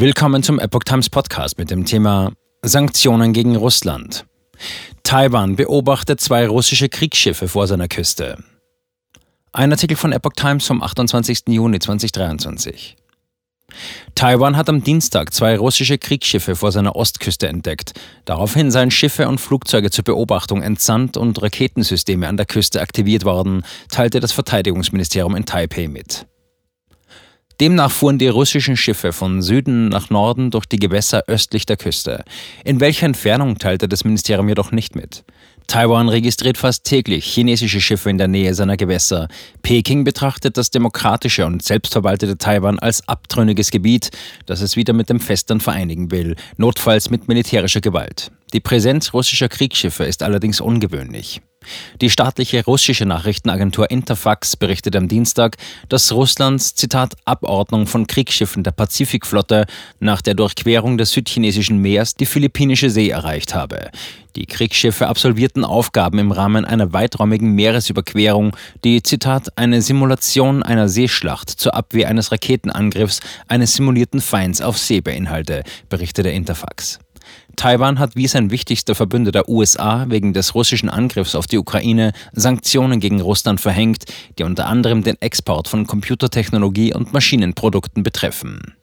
Willkommen zum Epoch Times Podcast mit dem Thema Sanktionen gegen Russland. Taiwan beobachtet zwei russische Kriegsschiffe vor seiner Küste. Ein Artikel von Epoch Times vom 28. Juni 2023. Taiwan hat am Dienstag zwei russische Kriegsschiffe vor seiner Ostküste entdeckt. Daraufhin seien Schiffe und Flugzeuge zur Beobachtung entsandt und Raketensysteme an der Küste aktiviert worden, teilte das Verteidigungsministerium in Taipei mit. Demnach fuhren die russischen Schiffe von Süden nach Norden durch die Gewässer östlich der Küste. In welcher Entfernung teilte das Ministerium jedoch nicht mit. Taiwan registriert fast täglich chinesische Schiffe in der Nähe seiner Gewässer. Peking betrachtet das demokratische und selbstverwaltete Taiwan als abtrünniges Gebiet, das es wieder mit dem Festland vereinigen will, notfalls mit militärischer Gewalt. Die Präsenz russischer Kriegsschiffe ist allerdings ungewöhnlich. Die staatliche russische Nachrichtenagentur Interfax berichtet am Dienstag, dass Russlands, Zitat, Abordnung von Kriegsschiffen der Pazifikflotte nach der Durchquerung des südchinesischen Meers die philippinische See erreicht habe. Die Kriegsschiffe absolvierten Aufgaben im Rahmen einer weiträumigen Meeresüberquerung, die, Zitat, eine Simulation einer Seeschlacht zur Abwehr eines Raketenangriffs eines simulierten Feinds auf See beinhalte, berichtete Interfax. Taiwan hat wie sein wichtigster Verbündeter USA wegen des russischen Angriffs auf die Ukraine Sanktionen gegen Russland verhängt, die unter anderem den Export von Computertechnologie und Maschinenprodukten betreffen.